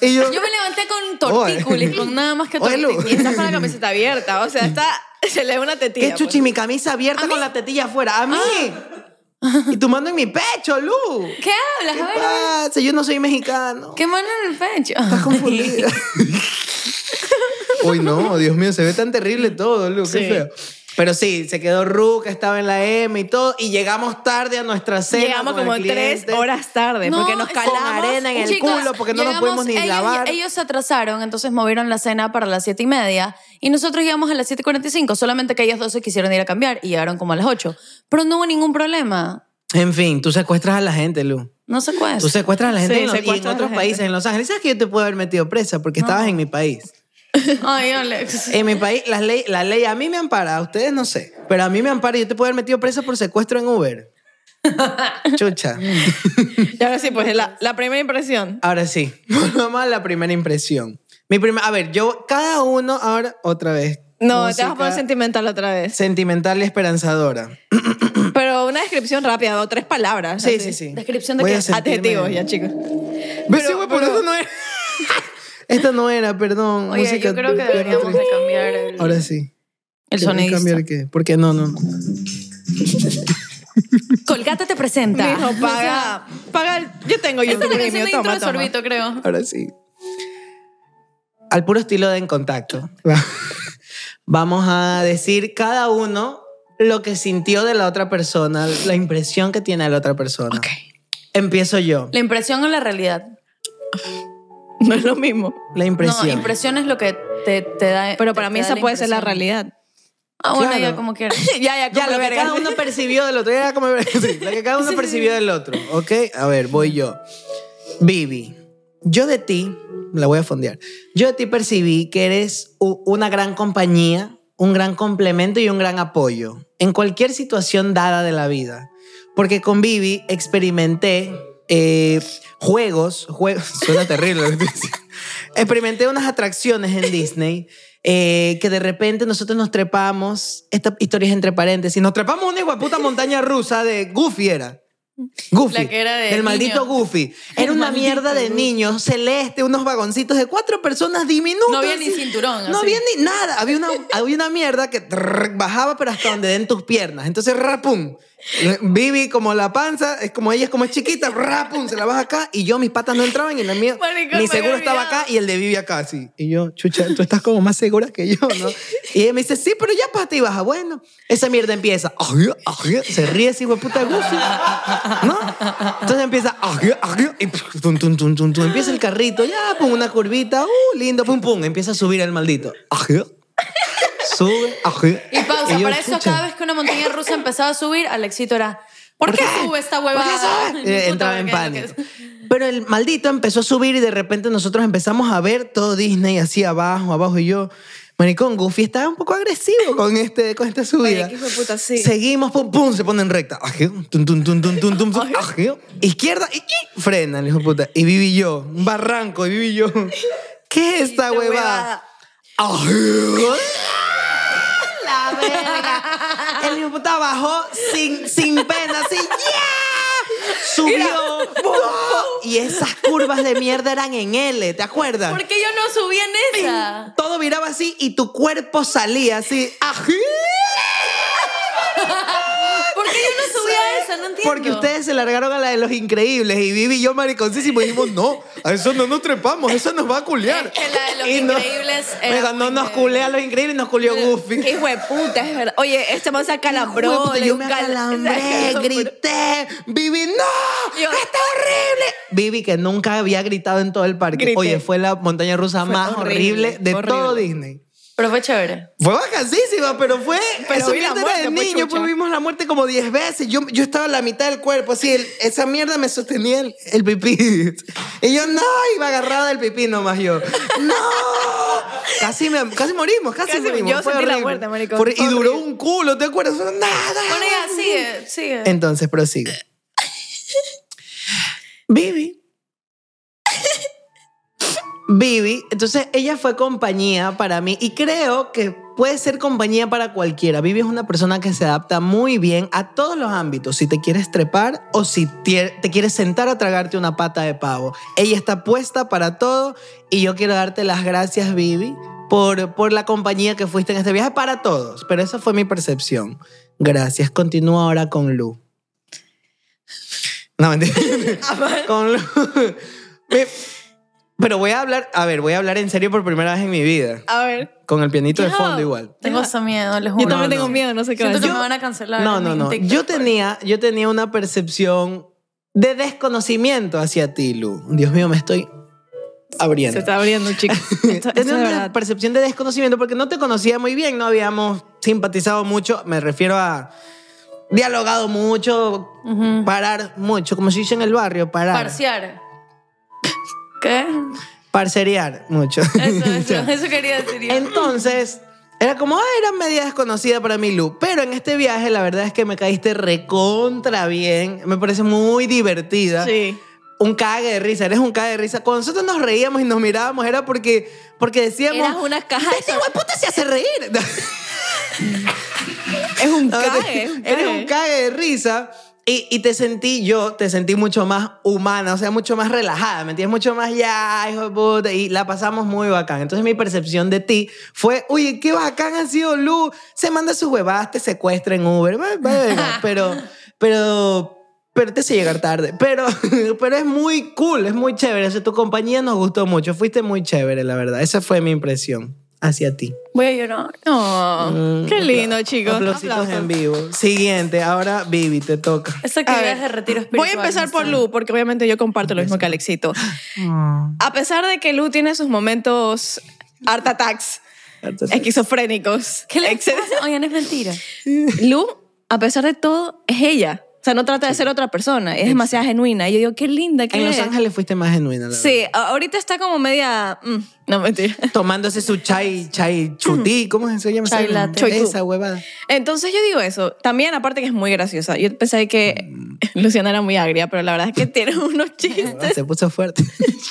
Y yo, Yo me levanté con tortícolis, con nada más que tortícolis. Y está con la camiseta abierta. O sea, está, se le ve una tetilla. ¿qué chuchi? Mi camisa abierta con la tetilla afuera. ¿A mí? Y tu mano en mi pecho, Lu. ¿Qué hablas? ¿Qué A ver, pasa? Yo no soy mexicano. ¿Qué mano en el pecho? Estás (laughs) confundida. Uy, no, Dios mío, se ve tan terrible todo, Lu, qué Sí. feo. Pero sí, se quedó Ruca, estaba en la M y todo, y llegamos tarde a nuestra cena. Llegamos como tres horas tarde porque nos calamos. Con arena en el Chicos, culo porque no nos llegamos- pudimos ni ellos, lavar. Ellos se atrasaron, entonces movieron la cena para las siete y media y nosotros llegamos a las 7.45, solamente que ellos dos se quisieron ir a cambiar y llegaron como a las 8. Pero no hubo ningún problema. En fin, tú secuestras a la gente, Lu. No se puede. Tú secuestras a la gente Sí, en los- y en secuestras otros gente. países, en Los Ángeles. ¿Sabes que yo te puedo haber metido presa? Porque estabas en mi país. Ay, Alex. En mi país, la ley, la ley a mí me ampara, a ustedes no sé. Pero a mí me ampara y yo te puedo haber metido presa por secuestro en Uber. (laughs) Chucha. Y ahora sí, pues la, la primera impresión. Ahora sí, (laughs) volvamos a la primera impresión. Mi primer, a ver, yo, cada uno, ahora, otra vez. No, te Música vas a poner sentimental otra vez. Sentimental y esperanzadora. (clears throat) Pero una descripción rápida, o tres palabras. Sí, así. sí, sí. Descripción de Voy qué? Adjetivos, ya, chicos. Pero, sí, güey, por pero- eso no era. (laughs) Esta no era, perdón. Oye, música yo creo que deberíamos de cambiar el, Ahora sí. el ¿Quieres sonidista. ¿Cambiar qué? ¿Por qué no, no? no. Colgate te presenta. Mijo, paga, paga. el- Yo tengo Esta es la canción de intro toma, de toma. sorbito, creo. Ahora sí. Al puro estilo de En Contacto. Vamos a decir cada uno lo que sintió de la otra persona, la impresión que tiene de la otra persona. Ok. Empiezo yo. La impresión o la realidad. (laughs) No es lo mismo. La impresión. No, impresión es lo que te, te da. Pero te- para mí esa puede ser la realidad. Ah, bueno, Claro. ya como quieras. (laughs) ya, ya, Ya, come lo que verga. cada uno percibió del otro. Ya, como- (laughs) sí, lo que cada uno percibió del otro. ¿Ok? A ver, voy yo. Vivi, yo de ti, la voy a fondear. Yo de ti percibí que eres una gran compañía, un gran complemento y un gran apoyo en cualquier situación dada de la vida. Porque con Vivi experimenté eh, juegos, juegos, (laughs) suena terrible. Experimenté unas atracciones en Disney eh, que de repente nosotros nos trepamos, esta historia es entre paréntesis, nos trepamos una puta montaña rusa de Goofy era. Goofy. La que era de El maldito niño. Goofy. El Era una maldito mierda de niños, celeste, unos vagoncitos de cuatro personas diminutos. No había ni cinturón, No así. había ni nada. Había una, había una mierda que trrr, bajaba, pero hasta donde den tus piernas. Entonces, rapum. Vivi como la panza, es como ella es como es chiquita, rapum, se la baja acá. Y yo, mis patas no entraban y mío, Maricón, mi seguro estaba acá y el de Vivi acá, así. Y yo, chucha, tú estás como más segura que yo, ¿no? Y ella me dice, sí, pero ya pata y baja. Bueno, esa mierda empieza. Se ríe así, güey, puta Goofy. ¿No? Entonces empieza. Y tum, tum, tum. empieza el carrito, ya, pum, una curvita, uh, lindo, pum, pum. Empieza a subir el maldito. Sube. Y pausa, yo, para eso cada vez que una montaña rusa empezaba a subir, Alexito era, ¿por, qué, sube esta ¿Por huevada? (laughs) Eh, Entraba en ¿qué es lo pánico. Pero el maldito empezó a subir y de repente nosotros empezamos a ver todo Disney así abajo, abajo. Y yo, maricón, Goofy estaba un poco agresivo con, este, con esta subida. Puta, sí. Seguimos, pum, pum, se pone en recta. Tum, tum, tum. Izquierda y, y frena, el hijo puta. Y viví yo, un barranco, y viví yo. (laughs) ¿Qué es esta Esta huevada? La verga. El hijo puta bajó sin, sin pena, así, ¡ya! Subió. Y esas curvas de mierda eran en L, ¿te acuerdas? ¿Por qué yo no subí en esa? Todo viraba así y tu cuerpo salía así. ¡Ají! No entiendo. Porque ustedes se largaron a la de los increíbles y Vivi y yo mariconcísimo dijimos, no, a eso no nos trepamos, eso nos va a culear. Es que la de los Y no- increíbles era Oiga, no nos culea a los increíbles, nos culió Goofy. Hijo de puta, es verdad. Oye, este man se acalambró. Puta, yo me acalambré, (laughs) grité, Vivi, no, Yo- está horrible. Vivi que nunca había gritado en todo el parque. Grité. Oye, fue la montaña rusa Fue más horrible, horrible, de horrible. todo Disney. Pero fue chévere. Fue vacancísima, pero fue. Pero eso vi la mierda era muerte, de pues, niño, pues vimos la muerte como 10 veces. Yo, yo estaba a la mitad del cuerpo, así, el- esa mierda me sostenía el, el pipí. Y yo, no, iba agarrada del pipí nomás yo. ¡No! Casi, me, casi morimos, casi, Casi- morimos. yo Fue sentí la muerte, maricón. Y duró un culo, ¿te acuerdas? Nada. Bueno, ya, sigue, sigue. Entonces, prosigue. Vivi. Vivi, entonces ella fue compañía para mí y creo que puede ser compañía para cualquiera. Vivi es una persona que se adapta muy bien a todos los ámbitos, si te quieres trepar o si te quieres sentar a tragarte una pata de pavo. Ella está puesta para todo y yo quiero darte las gracias, Vivi, por, por la compañía que fuiste en este viaje para todos, pero esa fue mi percepción. Gracias. Continúa ahora con Lu. No, mentira. (laughs) con Lu. (laughs) Pero voy a hablar, a ver, voy a hablar en serio por primera vez en mi vida. A ver. Con el pianito de fondo igual. Tengo ese miedo, les juro. Yo también no. tengo miedo, no sé qué va a Siento que decir. me van a cancelar. No, en no, mi no. TikTok, Yo pues. tenía, yo tenía una percepción de desconocimiento hacia ti, Lu. Dios mío, me estoy abriendo. Se está abriendo, (laughs) chicos. Esto- esto Tenía es una verdad. percepción de desconocimiento porque no te conocía muy bien, no habíamos simpatizado mucho, me refiero a dialogado mucho, Ujú. parar mucho, como se dice en el barrio, parar. Parciar. ¿Qué? Parcerear mucho. Eso, eso, (laughs) eso quería decir yo. Entonces, era como, ah, era media desconocida para mí, Lu. Pero en este viaje, la verdad es que me caíste recontra bien. Me parece muy divertida. Sí. Un cague de risa, eres un cague de risa. Cuando nosotros nos reíamos y nos mirábamos, era porque, porque decíamos. Eras una caja de Este puta se hace reír. Es un (laughs) cague. Eres un cague de risa. Y, y te sentí, yo te sentí mucho más humana, o sea, mucho más relajada, ¿me entiendes? Mucho más ya, hijo de puta, y la pasamos muy bacán. Entonces mi percepción de ti fue, oye, qué bacán ha sido Lu, se manda sus huevadas, te secuestra en Uber, (laughs) pero, pero, pero te hace llegar tarde. Pero, (laughs) pero es muy cool, es muy chévere, o sea, tu compañía nos gustó mucho, fuiste muy chévere, la verdad. Esa fue mi impresión hacia ti. Voy a llorar. Oh, Mm, qué lindo, chicos. Aplausitos Aplausos. en vivo. Siguiente, ahora Vivi, te toca. Esta actividad de retiro espiritual. Voy a empezar por ¿no? Lu, porque obviamente yo comparto lo mismo que Alexito. A pesar de que Lu tiene sus momentos art attacks, esquizofrénicos, ¿Qué le pasa? Oigan, es mentira. Lu, a pesar de todo, es ella. O sea, no trata de ser otra persona, es demasiado genuina. Y yo digo, qué linda que En Los es. Ángeles fuiste más genuina, la Sí, a- ahorita está como media... mm, no, mentira. verdad. (laughs) Tomándose su chai, chai chutí, ¿cómo se llama? Chai esa- latte. Esa huevada. Entonces yo digo eso. También, aparte que es muy graciosa. Yo pensé que (laughs) Luciana era muy agria, pero la verdad es que (laughs) tiene unos chistes. Se puso fuerte.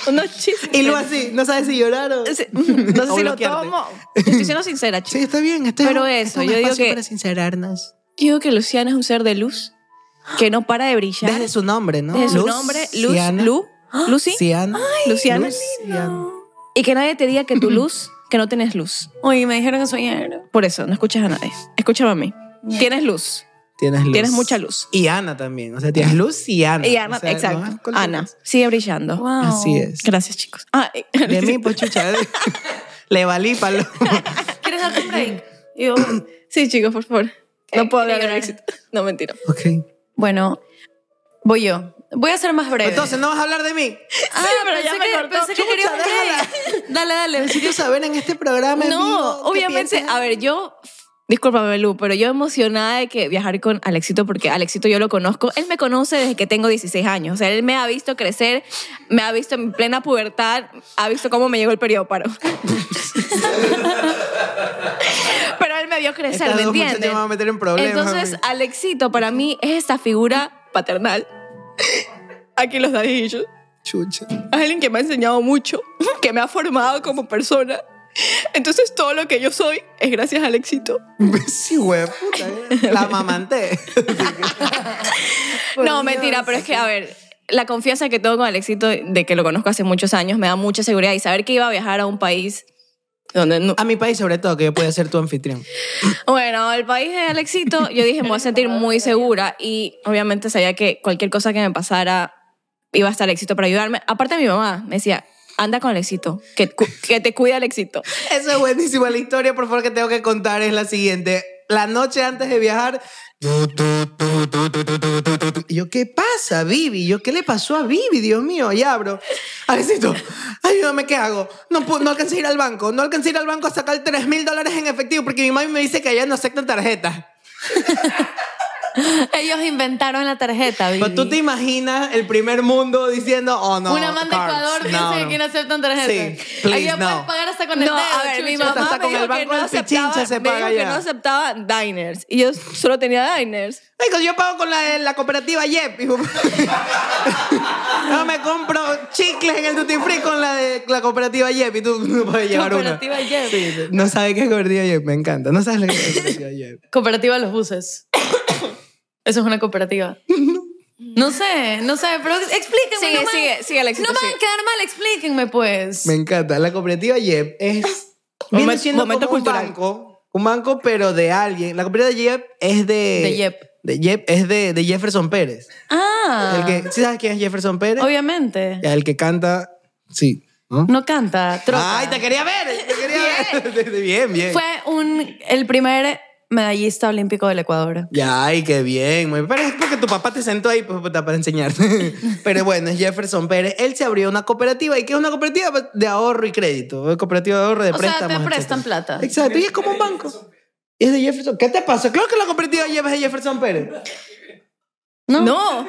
unos chistes. y luego así, no sabes si llorar o... Sí, No sé o si lo bloquearte. tomo. Estoy siendo sincera, Sí, chicos. está bien. Este Pero es, eso, es un yo digo espacio que- para sincerarnos. Yo digo que Luciana es un ser de luz que no para de brillar. Desde su nombre, ¿no? Desde su nombre, Luz, Luciana. Lu, Lucy, Luciana. Luciana. Luciana. y que nadie te diga que tu (clears throat) luz, que no tienes luz. Oye, me dijeron que soy negro. Por eso, no escuchas a nadie. Escúchame a mí. Tienes luz. Tienes luz. Tienes mucha luz. Y Ana también. O sea, tienes luz y Ana. Y Ana, O sea, exacto. no, Ana, sigue brillando. Wow. Así es. Gracias, chicos. Ah, De mí, pues chucha. (laughs) Le valí palo. (laughs) ¿Quieres darte un break? Yo, Sí, chicos, por favor. No Eh, puedo quiero hablar de éxito. No, mentira. ok. Bueno, voy yo. Voy a ser más breve. Entonces, ¿no vas a hablar de mí? (laughs) ah, pero pensé ya me que, cortó. pensé que querías. (laughs) Dale, dale. Necesito saber en este programa No, vivo, ¿qué obviamente, a ver, yo, discúlpame, Lu, pero yo emocionada de que viajar con Alexito, porque Alexito yo lo conozco, él me conoce desde que tengo 16 años, o sea, él me ha visto crecer, me ha visto en plena pubertad, ha visto cómo me llegó el periodo (laughs) paro. pero él me vio crecer, Estas ¿me dos muchachas entiendes? me van a meter en problemas. Entonces, mami. Alexito para mí es esta figura paternal. Aquí los dadillos. Chucha. Alguien que me ha enseñado mucho, que me ha formado como persona. Entonces todo lo que yo soy es gracias al éxito. Sí, güey, puta. eh. La mamanté. (laughs) No, Dios. mentira, pero es que, a ver, la confianza que tengo con Alexito, de que lo conozco hace muchos años, me da mucha seguridad y saber que iba a viajar a un país Donde no- A mi país, sobre todo, que yo podía ser tu anfitrión. Bueno, el país de Alexito, yo dije, me voy a sentir muy segura y obviamente sabía que cualquier cosa que me pasara iba a estar Alexito para ayudarme. Aparte mi mamá me decía, anda con Alexito, que, cu- que te cuida Alexito. Eso es buenísimo. La historia, por favor, que tengo que contar es la siguiente. La noche antes de viajar. Yo, ¿qué pasa, Vivi? Yo, ¿qué le pasó a Vivi? Dios mío, ya abro. Alecito, ayúdame, ¿qué hago? No, no alcancé a ir al banco. No alcancé a ir al banco a sacar 3 mil dólares en efectivo porque mi mami me dice que allá no aceptan tarjetas. Ellos inventaron la tarjeta, Vivi. Pero tú te imaginas el primer mundo diciendo, oh no. Una man de. Ecuador No, piensa que no. aquí no aceptan tarjeta. Sí, please, Allá no. puedes pagar hasta con el No, dedo, a ver, mi mamá hasta me con el que banco no del aceptaba, Pichincha se me paga dijo que ya. no aceptaba diners y yo solo tenía diners. Digo, yo pago con la, la cooperativa YEP. (laughs) no me compro chicles en el duty free con la de la cooperativa YEP y tú no puedes llevar una. Cooperativa Yep. Sí, sí. No sabes qué es cooperativa YEP, me encanta. No sabes lo que es cooperativa YEP. Cooperativa Los Buses. Eso es una cooperativa. (laughs) No sé, no sé, pero explíquenme. Sigue, no me- sigue, sigue, Alexito, No me sigue. van a quedar mal, explíquenme pues. Me encanta. La cooperativa YEP es. Viene siendo momento como un banco. Un banco, pero de alguien. La cooperativa YEP es de. De Yep. De Yep es de, de Jefferson Pérez. Ah, El que, ¿Sí sabes quién es Jefferson Pérez? obviamente. El que canta. Sí. ¿no? No canta, troca. Ay, te quería ver. Te quería (laughs) ver. (laughs) bien, bien. Fue un, el primer medallista olímpico del Ecuador. Ya, ay, qué bien. muy- Pero es porque tu papá te sentó ahí pues, para enseñarte. (laughs) Pero bueno, es Jefferson Pérez. Él se abrió una cooperativa. ¿Y qué es una cooperativa? Pues, De ahorro y crédito. Cooperativa de ahorro, de O sea, préstamos. te prestan etcétera. plata. Exacto. Y es como un banco. Y es de Jefferson. ¿Qué te pasa? Claro que la cooperativa es de Jefferson Pérez. No. No.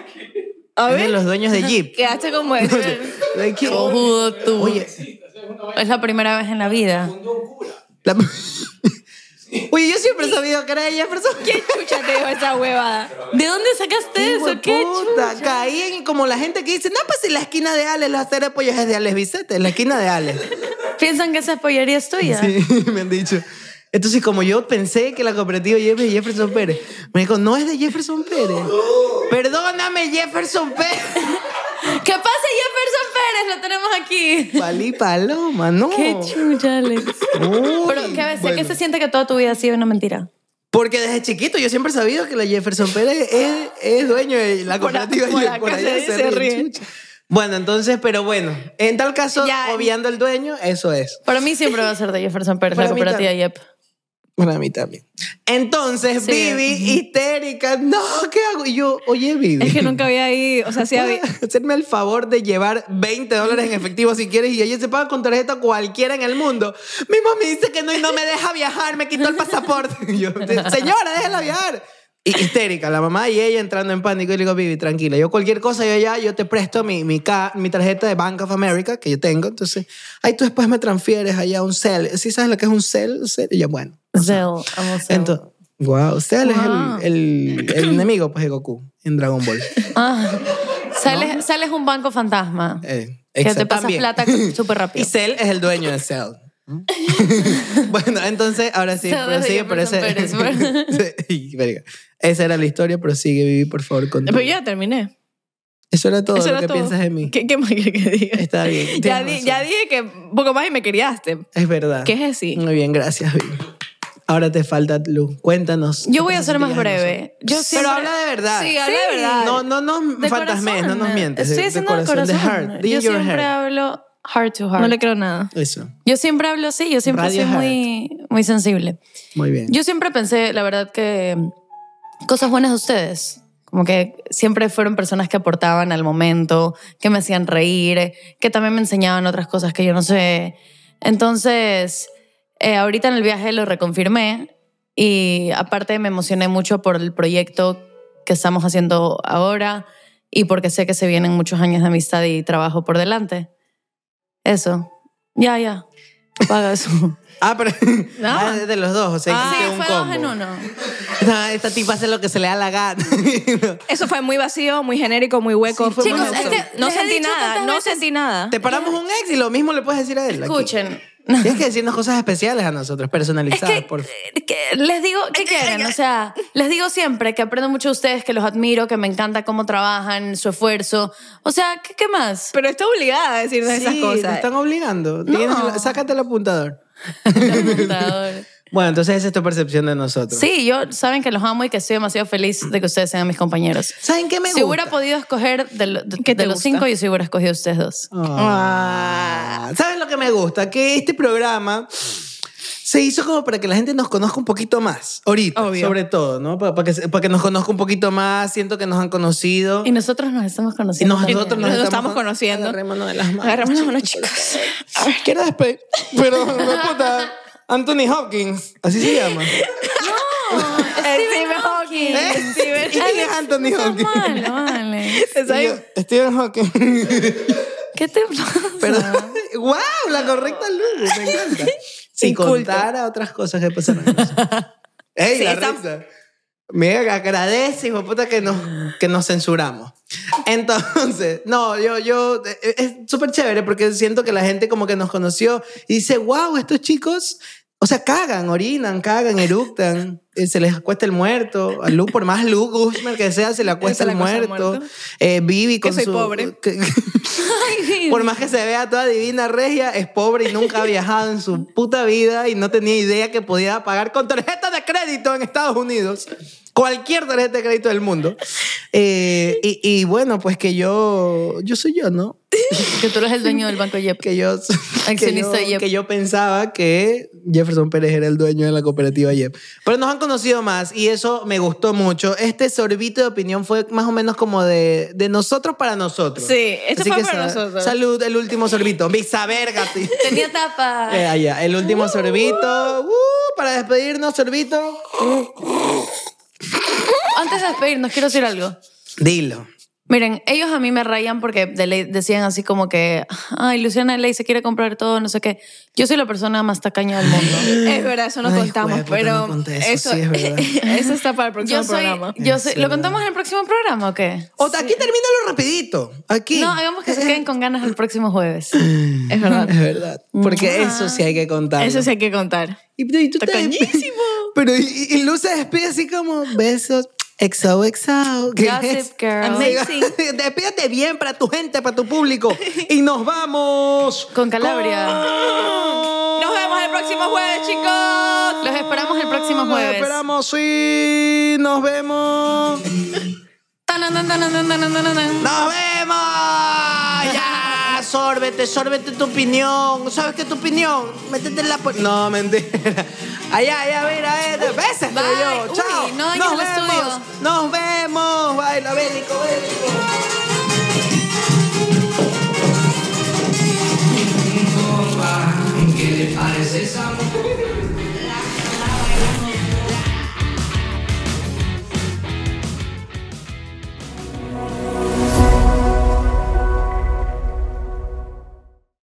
A Es de ver, los dueños de Jeep. quedaste como eso. Oye, Es la primera vez en la vida. la- (laughs) Oye, yo siempre he sabido que era de Jefferson. ¿Quién chucha te dijo esa huevada? ¿De dónde sacaste eso? ¿Qué puta, chucha? Caí en como la gente que dice, no, pues si la esquina de Alex, la acera de pollos es de Alex Vicente, la esquina de Alex. ¿Piensan que esa pollería es tuya? Sí, (laughs) me han dicho. Entonces, como yo pensé que la cooperativa de Jefferson Pérez, me dijo, no es de Jefferson Pérez. Perdóname, Jefferson Pérez. (laughs) ¿Qué pasa, Jefferson Pérez? Lo tenemos aquí. Palí Paloma, no. Qué chucha, Alex. Uy, Pero, ¿qué veces? bueno. ¿Qué se siente que toda tu vida ha sido una mentira? Porque desde chiquito yo siempre he sabido que la Jefferson Pérez es, es dueño de la Por cooperativa por Jeep. acá Por allá se- se, ríe, chucha. Bueno, entonces, pero bueno, en tal caso, Ya. obviando el dueño, eso es. Para mí siempre va a ser de Jefferson Pérez, Para la cooperativa. Yep. Para mí también. Entonces, Sí. Vivi, histérica, no, ¿qué hago? Y yo, oye, Vivi. Es que nunca había ido, o sea, sí había... (laughs) Hacerme el favor de llevar 20 dólares en efectivo si quieres y ella se paga con tarjeta cualquiera en el mundo. Mi mamá me dice que no y no me deja viajar, me quitó el pasaporte. (laughs) Y yo, señora, déjela viajar. Y histérica, la mamá y ella entrando en pánico y le digo, Vivi, tranquila, yo cualquier cosa, yo ya, yo te presto mi, mi, ca- mi tarjeta de Bank of America que yo tengo, entonces, ahí tú después me transfieres allá un cel. ¿Sí sabes lo que es un cel? Cel, Y yo, bueno. Zell, amo Zell. Entonces, wow, Cell Wow. es el, el, el enemigo pues, de Goku en Dragon Ball. Ah, Cell, es, Cell es un banco fantasma. Eh, que te también. plata súper Y rápido. Cell es el dueño de Cell. (laughs) bueno, entonces, ahora sí, prosigue, pero ese... (laughs) (laughs) Sí, verga. Esa era la historia, prosigue, Vivi, por favor, con Pero ya terminé. Eso era todo Eso lo era que todo. piensas de mí. ¿Qué, qué más quieres que diga? Está bien. Ya, di- ya dije que poco más y me criaste. Es verdad. ¿Qué es así? Muy bien, gracias, Vivi. Ahora te falta, Lu. Cuéntanos. Yo ¿qué voy a ser más breve. Yo siempre- Pero habla de verdad. Sí, habla de verdad. No, no, no De fantasmes, no nos mientes. Estoy de, diciendo de corazón, de heart. Yo siempre heart. hablo heart to heart. No le creo nada. Eso. Yo siempre hablo así, yo siempre Radio soy muy, muy sensible. Muy bien. Yo siempre pensé, la verdad, que cosas buenas de ustedes. Como que siempre fueron personas que aportaban al momento, que me hacían reír, que también me enseñaban otras cosas que yo no sé. Entonces, eh, ahorita en el viaje lo reconfirmé y aparte me emocioné mucho por el proyecto que estamos haciendo ahora y porque sé que se vienen muchos años de amistad y trabajo por delante. Eso. Ya, ya. Paga eso. (laughs) Ah, pero (laughs) ah, es de los dos, o sea, Ah, sí, un fue combo. dos en uno. (laughs) No, esta tipa hace lo que se le da la gana. Eso fue muy vacío, muy genérico, muy hueco. Sí, Chicos, es que no sentí nada, no veces- sentí nada. Te paramos un ex y lo mismo le puedes decir a él. aquí. Tienes que decirnos cosas especiales a nosotros, personalizadas, Es que, por que les digo, ¿qué quieren? O sea, les digo siempre que aprendo mucho de ustedes, que los admiro, que me encanta cómo trabajan, su esfuerzo. O sea, ¿qué, qué más? Pero está obligada a decirnos esas Sí, te cosas. están obligando. Tienes el- sácate el apuntador. (laughs) Bueno, entonces esa es tu percepción de nosotros. Sí, yo saben que los amo y que estoy demasiado feliz de que ustedes sean mis compañeros. ¿Saben qué me si gusta? hubiera podido escoger de, lo- de- ¿Qué te de los gusta? cinco, yo sí hubiera escogido a ustedes dos. Ah. ¿Saben lo que me gusta? Que este programa se hizo como para que la gente nos conozca un poquito más. Ahorita, Obvio. sobre todo, ¿no? Para, para que, para que nos conozca un poquito más. Siento que nos han conocido. Y nosotros nos estamos Y conociendo. nosotros también. nos, Nos estamos conociendo. Agarrémonos de las manos. Agarremos las manos, chicos. A ver, quiero despedir. (laughs) Pero, no puta. (laughs) Anthony Hopkins. Así se llama. Stephen Hawking. ¿Eh? Stephen ¿Y quién es Anthony No Hopkins? vale. Y yo, Stephen Hawking. ¿Qué te pasa? Perdón. (laughs) ¡Wow! La correcta luz. Me (laughs) encanta. Si Inculto. contara otras cosas que pasaron. (laughs) ¡Ey, Sí, la está- risa! Me agradece, hijo puta, que nos, que nos censuramos. Entonces, no, yo, yo, eh, es súper chévere porque siento que la gente como que nos conoció y dice, wow, estos chicos, o sea, cagan, orinan, cagan, eructan, se les acuesta el muerto. A Lu, por más Lu Guzmán que sea, se le acuesta el muerto. muerto. Eh, Vivi Que con soy su... pobre. que- (laughs) por más que se vea toda divina regia, es pobre y nunca ha viajado en su puta vida y no tenía idea que podía pagar con tarjeta de crédito en Estados Unidos. Cualquier tarjeta de crédito del mundo. Eh, y, y bueno, pues que yo, yo soy yo, ¿no? (laughs) Que tú eres el dueño del banco Yep. Que yo, (laughs) que yo, Yep. que yo pensaba que Jefferson Pérez era el dueño de la cooperativa Yep. Pero nos han conocido más y eso me gustó mucho. Este sorbito de opinión fue más o menos como de, de nosotros para nosotros. Sí, esto Así fue que para nosotros. Salud, el último sorbito. Visa verga, tío. (laughs) Tenía tapa. (laughs) Eh, allá, el último sorbito. Uh, para despedirnos, sorbito. Antes de despedirnos, quiero decir algo. Dilo. Miren, ellos a mí me rayan porque de ley decían así como que, ay, Luciana Ley se quiere comprar todo, no sé qué. Yo soy la persona más tacaña del mundo. Es verdad, eso no Ay, contamos, pero no eso, eso, sí, es verdad. (laughs) eso está para el próximo Yo soy, programa. yo soy, ¿lo contamos en el próximo programa o qué? O aquí termínalo rapidito. Aquí. No, hagamos que se queden con ganas el próximo jueves. (laughs) Es verdad. Es verdad. Porque eso sí hay que contar. Eso sí hay que contar. Y, y tú te. Pero y, y Luz se despide así como besos. Exo, exo. ¿Qué Gossip es? girl. Amazing. (laughs) Despídete bien para tu gente, para tu público. Y nos vamos. Con Calabria. con- Nos vemos el próximo jueves, chicos. Los esperamos el próximo jueves. esperamos, sí. Nos vemos. ¡Nos vemos! ¡Ya! Sórbete, sórbete tu opinión. ¿Sabes qué es tu opinión? Métete en la... pu- No, mentira. Allá, allá, mira, eh. Besos, Bye. yo. Uy, Chao. no dañes Nos el vemos. estudio. Nos vemos. Baila, bélico, bélico. ¿Qué le parece esa mujer?